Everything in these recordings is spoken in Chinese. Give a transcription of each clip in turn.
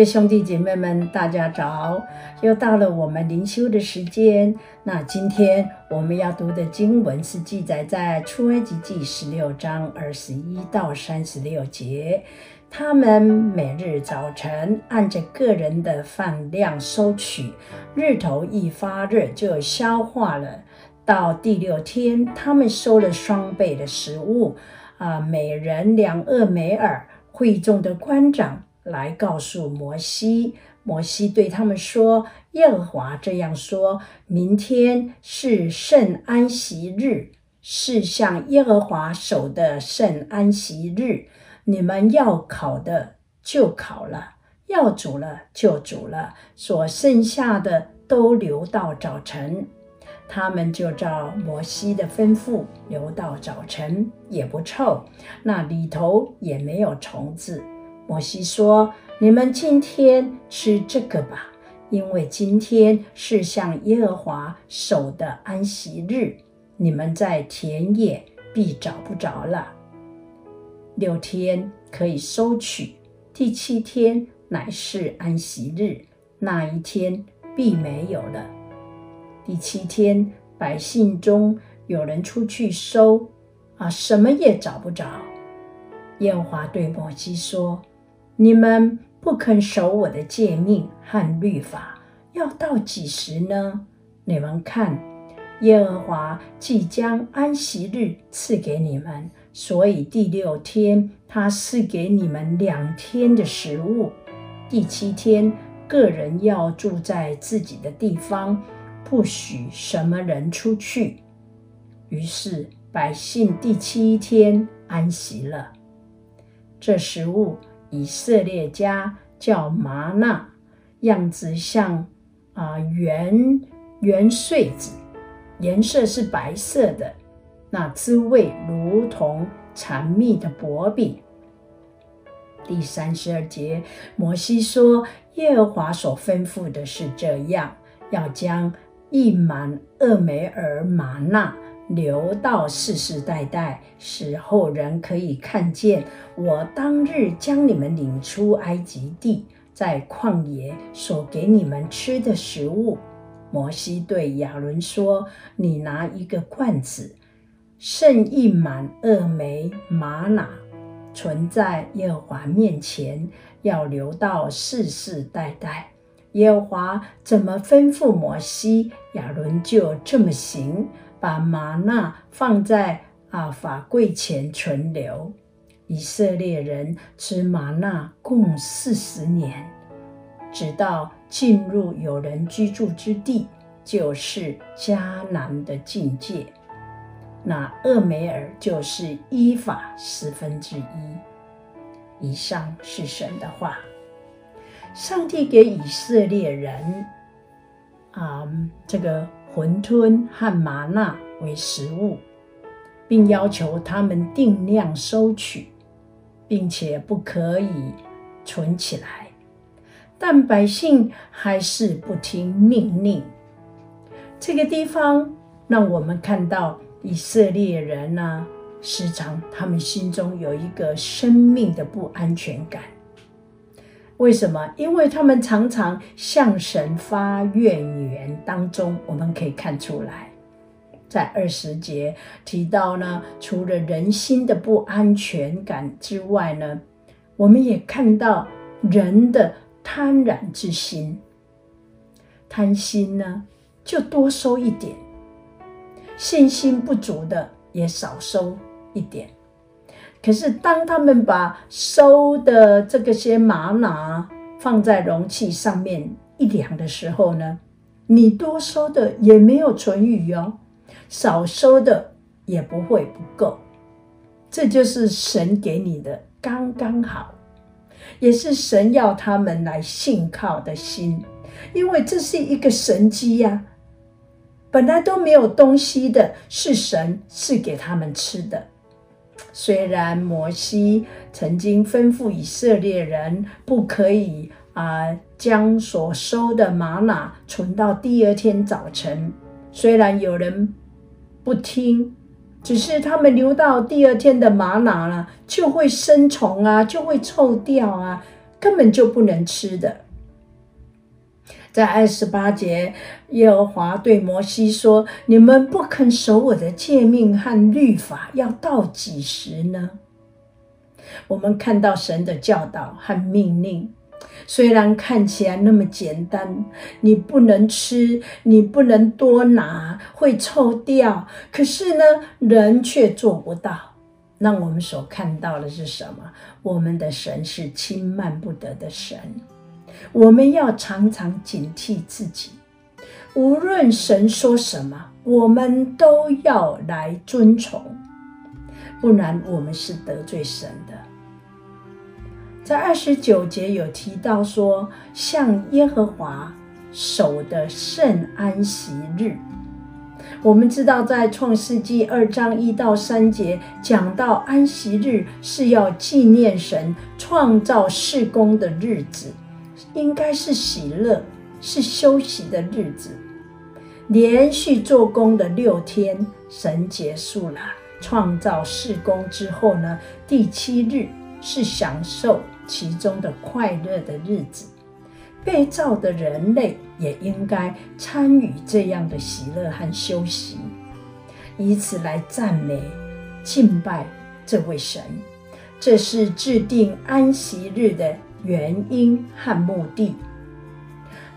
位兄弟姐妹们，大家早！又到了我们灵修的时间。那今天我们要读的经文是记载在出埃及记十六章二十一到三十六节。他们每日早晨按着个人的饭量收取，日头一发热就消化了。到第六天，他们收了双倍的食物，啊，每人两俄梅尔。会众的官长。来告诉摩西，摩西对他们说：“耶和华这样说：明天是圣安息日，是向耶和华守的圣安息日。你们要烤的就烤了，要煮了就煮了，所剩下的都留到早晨。他们就照摩西的吩咐留到早晨，也不臭，那里头也没有虫子。”摩西说：“你们今天吃这个吧，因为今天是向耶和华守的安息日。你们在田野必找不着了。六天可以收取，第七天乃是安息日，那一天必没有了。第七天，百姓中有人出去收，啊，什么也找不着。耶和华对摩西说。”你们不肯守我的诫命和律法，要到几时呢？你们看，耶和华即将安息日赐给你们，所以第六天他赐给你们两天的食物。第七天，个人要住在自己的地方，不许什么人出去。于是百姓第七天安息了。这食物。以色列家叫吗哪，样子像啊圆圆穗子，颜色是白色的，那滋味如同缠蜜的薄饼。第三十二节，摩西说：“耶和华所吩咐的是这样，要将一满厄梅尔吗哪。”留到世世代代，使后人可以看见我当日将你们领出埃及地，在旷野所给你们吃的食物。摩西对亚伦说：“你拿一个罐子，盛一满二梅玛哪，存在耶和华面前，要留到世世代代。耶和华怎么吩咐摩西，亚伦就这么行。”把吗哪放在啊法柜前存留，以色列人吃吗哪共四十年，直到进入有人居住之地，就是迦南的境界。那厄梅尔就是依法十分之一。以上是神的话，上帝给以色列人啊这个。馄饨和麻辣为食物，并要求他们定量收取，并且不可以存起来。但百姓还是不听命令。这个地方让我们看到以色列人呢、啊，时常他们心中有一个生命的不安全感。为什么？因为他们常常向神发怨言，当中我们可以看出来，在二十节提到呢，除了人心的不安全感之外呢，我们也看到人的贪婪之心，贪心呢就多收一点，信心不足的也少收一点。可是，当他们把收的这个些吗哪放在容器上面一量的时候呢，你多收的也没有存余哦，少收的也不会不够。这就是神给你的刚刚好，也是神要他们来信靠的心，因为这是一个神机呀。本来都没有东西的，是神赐给他们吃的。虽然摩西曾经吩咐以色列人不可以啊、将所收的吗哪存到第二天早晨，虽然有人不听，只是他们留到第二天的吗哪呢，就会生虫啊，就会臭掉啊，根本就不能吃的。在二十八节，耶和华对摩西说：“你们不肯守我的诫命和律法，要到几时呢？”我们看到神的教导和命令，虽然看起来那么简单，你不能吃，你不能多拿，会臭掉。可是呢，人却做不到。那我们所看到的是什么？我们的神是轻慢不得的神。我们要常常警惕自己，无论神说什么，我们都要来遵从，不然我们是得罪神的。在二十九节有提到说，向耶和华守的圣安息日。我们知道，在创世纪二章一到三节讲到安息日是要纪念神创造世工的日子。应该是喜乐，是休息的日子。连续做工的六天，神结束了创造事工之后呢，第七日是享受其中的快乐的日子。被造的人类也应该参与这样的喜乐和休息，以此来赞美、敬拜这位神。这是制定安息日的原因和目的，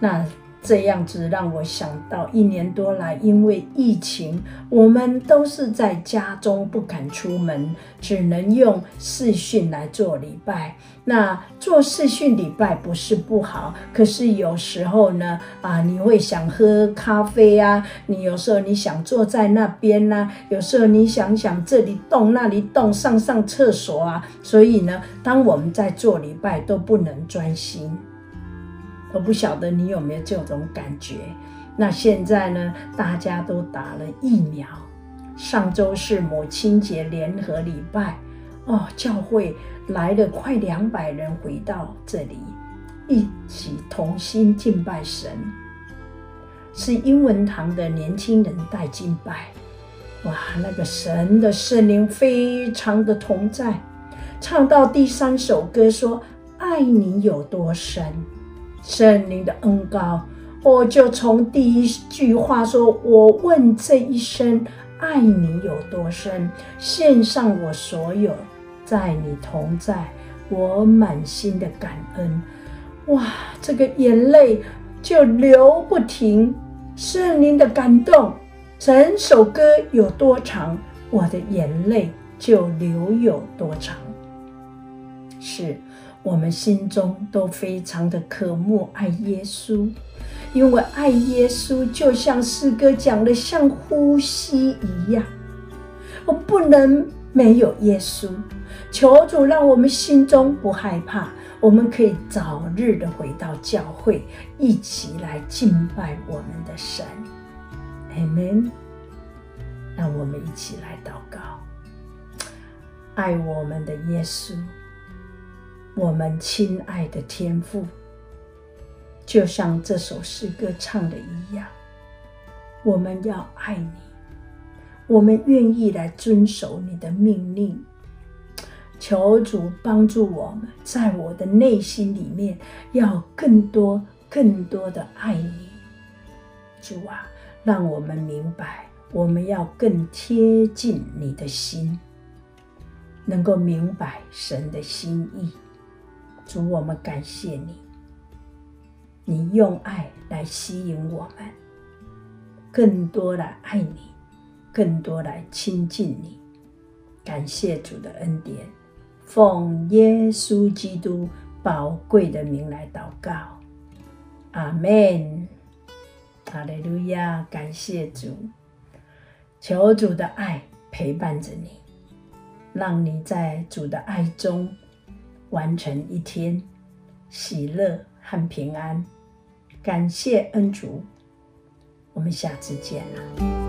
那这样子让我想到，一年多来，因为疫情，我们都是在家中不敢出门，只能用视讯来做礼拜。那做视讯礼拜不是不好，可是有时候呢，啊，你会想喝咖啡啊，你有时候你想坐在那边呐、啊，有时候你想想这里动那里动，上上厕所啊，所以呢，当我们在做礼拜都不能专心。我不晓得你有没有这种感觉？那现在呢，大家都打了疫苗。上周是母亲节联合礼拜，哦，教会来了快两百人回到这里，一起同心敬拜神。是英文堂的年轻人带敬拜，哇，那个神的圣灵非常的同在。唱到第三首歌说：“爱你有多深。”圣灵的恩膏，我就从第一句话说：“我问这一生爱你有多深，献上我所有，在你同在，我满心的感恩。”哇，这个眼泪就流不停。圣灵的感动，整首歌有多长，我的眼泪就流有多长。是。我们心中都非常的渴慕爱耶稣，因为爱耶稣就像诗歌讲的，像呼吸一样。我不能没有耶稣，求主让我们心中不害怕，我们可以早日的回到教会，一起来敬拜我们的神。阿门。让我们一起来祷告，爱我们的耶稣。我们亲爱的天父，就像这首诗歌唱的一样，我们要爱你，我们愿意来遵守你的命令。求主帮助我们，在我的内心里面要更多、更多的爱你。主啊，让我们明白，我们要更贴近你的心，能够明白神的心意。主，我们感谢你，你用爱来吸引我们，更多来爱你，更多来亲近你。感谢主的恩典，奉耶稣基督宝贵的名来祷告，阿门。哈利路亚，感谢主，求主的爱陪伴着你，让你在主的爱中。完成一天喜乐和平安，感谢恩主，我们下次见了。